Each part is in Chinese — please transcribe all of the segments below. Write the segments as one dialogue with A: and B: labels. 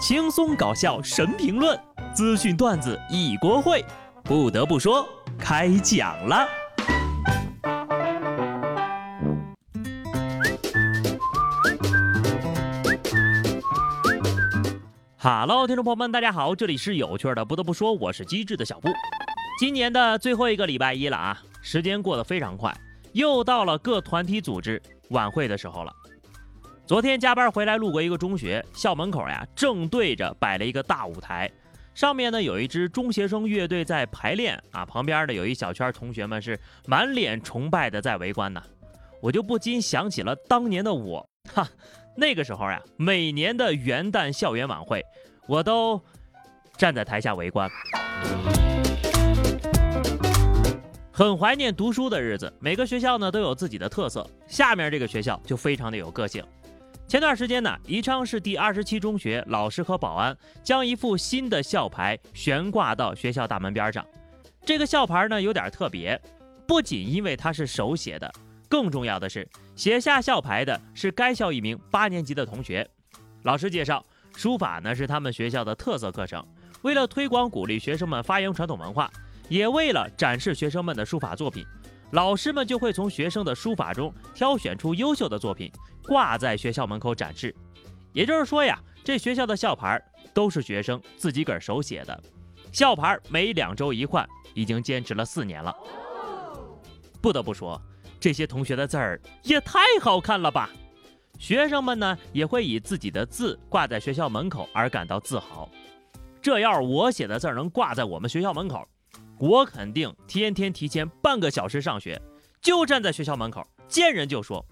A: 轻松搞笑神评论，资讯段子一锅烩。不得不说，开讲了。Hello，听众朋友们，大家好，这里是有趣的。不得不说，我是机智的小布。今年的最后一个礼拜一了啊，时间过得非常快，又到了各团体组织晚会的时候了。昨天加班回来，路过一个中学校门口呀，正对着摆了一个大舞台，上面呢有一支中学生乐队在排练啊，旁边呢有一小圈同学们是满脸崇拜的在围观呢，我就不禁想起了当年的我，哈，那个时候呀，每年的元旦校园晚会，我都站在台下围观，很怀念读书的日子。每个学校呢都有自己的特色，下面这个学校就非常的有个性。前段时间呢，宜昌市第二十七中学老师和保安将一副新的校牌悬挂到学校大门边上。这个校牌呢有点特别，不仅因为它是手写的，更重要的是写下校牌的是该校一名八年级的同学。老师介绍，书法呢是他们学校的特色课程。为了推广鼓励学生们发扬传统文化，也为了展示学生们的书法作品。老师们就会从学生的书法中挑选出优秀的作品，挂在学校门口展示。也就是说呀，这学校的校牌都是学生自己个儿手写的。校牌每两周一换，已经坚持了四年了。不得不说，这些同学的字儿也太好看了吧！学生们呢，也会以自己的字挂在学校门口而感到自豪。这要是我写的字儿能挂在我们学校门口，我肯定天天提前半个小时上学，就站在学校门口，见人就说：“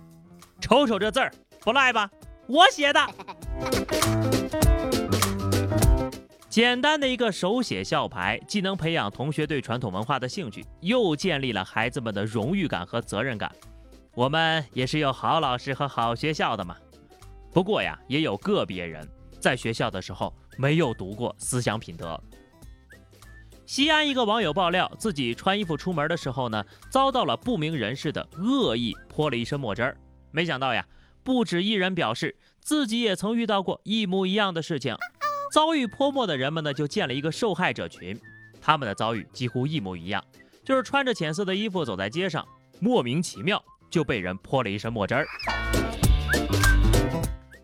A: 瞅瞅这字儿，不赖吧？我写的。” 简单的一个手写校牌，既能培养同学对传统文化的兴趣，又建立了孩子们的荣誉感和责任感。我们也是有好老师和好学校的嘛。不过呀，也有个别人在学校的时候没有读过思想品德。西安一个网友爆料，自己穿衣服出门的时候呢，遭到了不明人士的恶意泼了一身墨汁儿。没想到呀，不止一人表示自己也曾遇到过一模一样的事情。遭遇泼墨的人们呢，就建了一个受害者群，他们的遭遇几乎一模一样，就是穿着浅色的衣服走在街上，莫名其妙就被人泼了一身墨汁儿。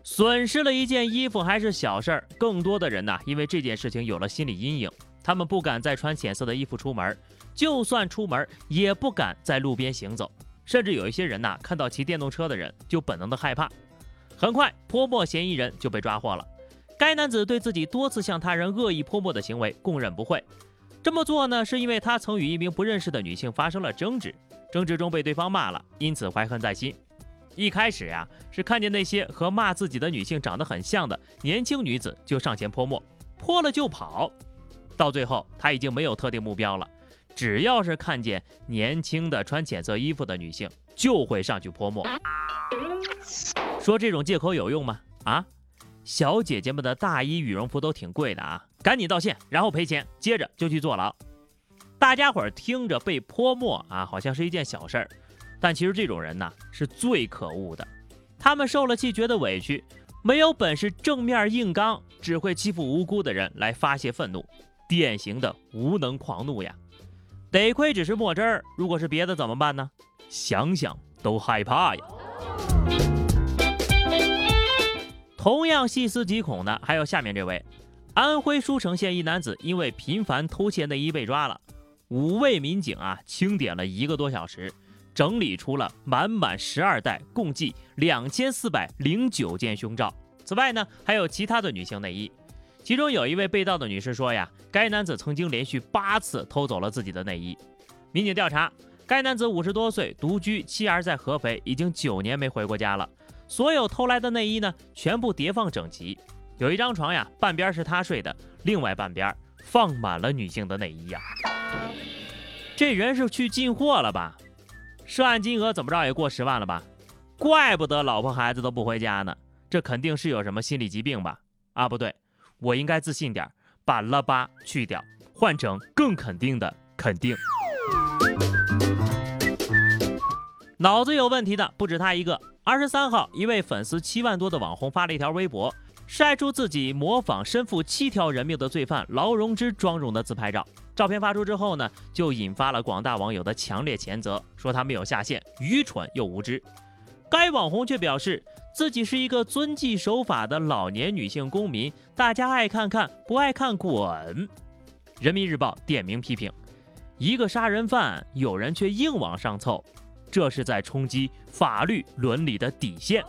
A: 损失了一件衣服还是小事儿，更多的人呢，因为这件事情有了心理阴影。他们不敢再穿浅色的衣服出门，就算出门也不敢在路边行走，甚至有一些人呐，看到骑电动车的人就本能的害怕。很快，泼墨嫌疑人就被抓获了。该男子对自己多次向他人恶意泼墨的行为供认不讳。这么做呢，是因为他曾与一名不认识的女性发生了争执，争执中被对方骂了，因此怀恨在心。一开始呀，是看见那些和骂自己的女性长得很像的年轻女子，就上前泼墨，泼了就跑。到最后，他已经没有特定目标了，只要是看见年轻的穿浅色衣服的女性，就会上去泼墨。说这种借口有用吗？啊，小姐姐们的大衣、羽绒服都挺贵的啊，赶紧道歉，然后赔钱，接着就去坐牢。大家伙儿听着被泼墨啊，好像是一件小事儿，但其实这种人呢是最可恶的，他们受了气，觉得委屈，没有本事正面硬刚，只会欺负无辜的人来发泄愤怒。典型的无能狂怒呀！得亏只是墨汁儿，如果是别的怎么办呢？想想都害怕呀！同样细思极恐的还有下面这位：安徽舒城县一男子因为频繁偷窃内衣被抓了，五位民警啊清点了一个多小时，整理出了满满十二袋，共计两千四百零九件胸罩。此外呢，还有其他的女性内衣。其中有一位被盗的女士说呀，该男子曾经连续八次偷走了自己的内衣。民警调查，该男子五十多岁，独居，妻儿在合肥，已经九年没回过家了。所有偷来的内衣呢，全部叠放整齐。有一张床呀，半边是他睡的，另外半边放满了女性的内衣呀。这人是去进货了吧？涉案金额怎么着也过十万了吧？怪不得老婆孩子都不回家呢，这肯定是有什么心理疾病吧？啊，不对。我应该自信点，把了吧去掉，换成更肯定的肯定。脑子有问题的不止他一个。二十三号，一位粉丝七万多的网红发了一条微博，晒出自己模仿身负七条人命的罪犯劳荣枝妆容的自拍照。照片发出之后呢，就引发了广大网友的强烈谴责，说他没有下线，愚蠢又无知。该网红却表示自己是一个遵纪守法的老年女性公民，大家爱看看，不爱看滚。人民日报点名批评：一个杀人犯，有人却硬往上凑，这是在冲击法律伦理的底线。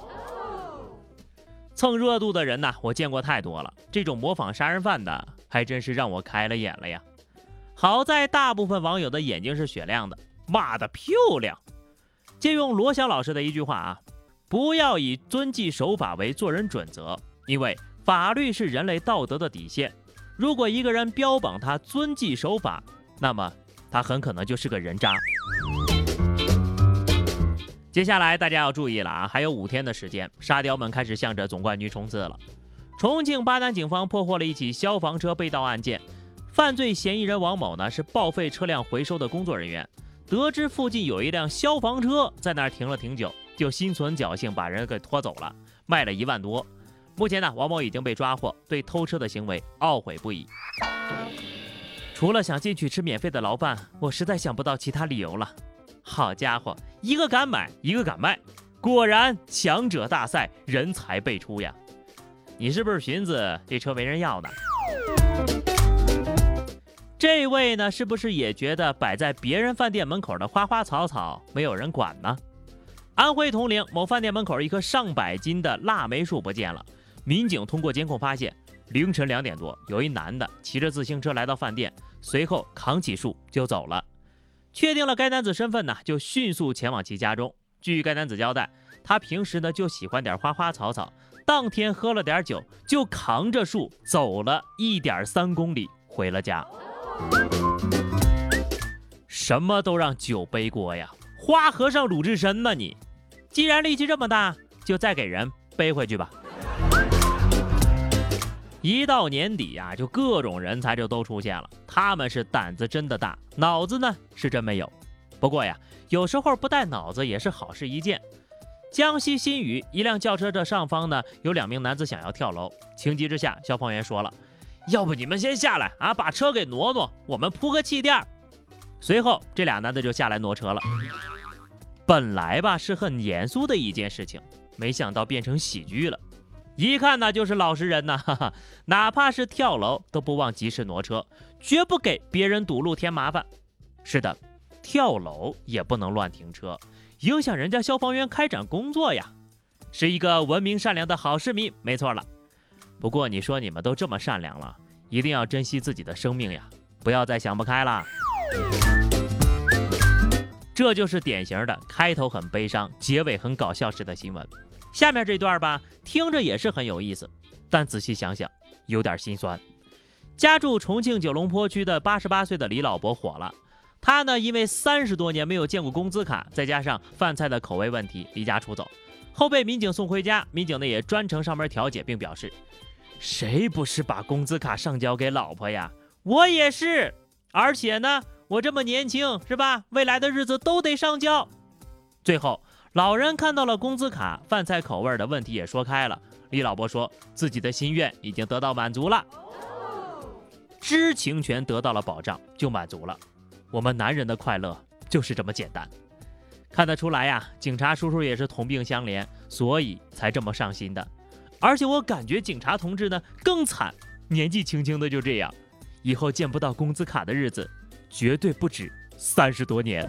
A: 蹭热度的人呐，我见过太多了，这种模仿杀人犯的，还真是让我开了眼了呀。好在大部分网友的眼睛是雪亮的，骂的漂亮。借用罗翔老师的一句话啊，不要以遵纪守法为做人准则，因为法律是人类道德的底线。如果一个人标榜他遵纪守法，那么他很可能就是个人渣。接下来大家要注意了啊，还有五天的时间，沙雕们开始向着总冠军冲刺了。重庆巴南警方破获了一起消防车被盗案件。犯罪嫌疑人王某呢是报废车辆回收的工作人员，得知附近有一辆消防车在那儿停了挺久，就心存侥幸把人给拖走了，卖了一万多。目前呢，王某已经被抓获，对偷车的行为懊悔不已。除了想进去吃免费的牢饭，我实在想不到其他理由了。好家伙，一个敢买，一个敢卖，果然强者大赛，人才辈出呀！你是不是寻思这车没人要呢？这位呢，是不是也觉得摆在别人饭店门口的花花草草没有人管呢？安徽铜陵某饭店门口一棵上百斤的腊梅树不见了，民警通过监控发现，凌晨两点多，有一男的骑着自行车来到饭店，随后扛起树就走了。确定了该男子身份呢，就迅速前往其家中。据该男子交代，他平时呢就喜欢点花花草草，当天喝了点酒，就扛着树走了一点三公里回了家。什么都让酒背锅呀！花和尚鲁智深呢？你既然力气这么大，就再给人背回去吧。一到年底呀，就各种人才就都出现了。他们是胆子真的大，脑子呢是真没有。不过呀，有时候不带脑子也是好事一件。江西新余一辆轿车的上方呢，有两名男子想要跳楼，情急之下，消防员说了。要不你们先下来啊，把车给挪挪，我们铺个气垫。随后，这俩男的就下来挪车了。本来吧是很严肃的一件事情，没想到变成喜剧了。一看呢就是老实人呐，哈哈，哪怕是跳楼都不忘及时挪车，绝不给别人堵路添麻烦。是的，跳楼也不能乱停车，影响人家消防员开展工作呀。是一个文明善良的好市民，没错了。不过你说你们都这么善良了，一定要珍惜自己的生命呀！不要再想不开了。这就是典型的开头很悲伤，结尾很搞笑式的新闻。下面这段吧，听着也是很有意思，但仔细想想有点心酸。家住重庆九龙坡区的八十八岁的李老伯火了。他呢，因为三十多年没有见过工资卡，再加上饭菜的口味问题，离家出走，后被民警送回家。民警呢也专程上门调解，并表示。谁不是把工资卡上交给老婆呀？我也是，而且呢，我这么年轻，是吧？未来的日子都得上交。最后，老人看到了工资卡饭菜口味的问题，也说开了。李老伯说自己的心愿已经得到满足了，知情权得到了保障，就满足了。我们男人的快乐就是这么简单。看得出来呀，警察叔叔也是同病相怜，所以才这么上心的。而且我感觉警察同志呢更惨，年纪轻轻的就这样，以后见不到工资卡的日子绝对不止三十多年。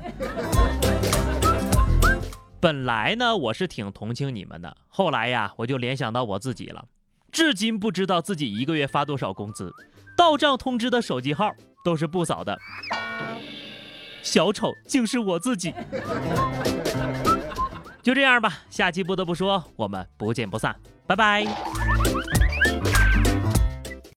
A: 本来呢我是挺同情你们的，后来呀我就联想到我自己了，至今不知道自己一个月发多少工资，到账通知的手机号都是不扫的，小丑竟是我自己。就这样吧，下期不得不说，我们不见不散。拜拜。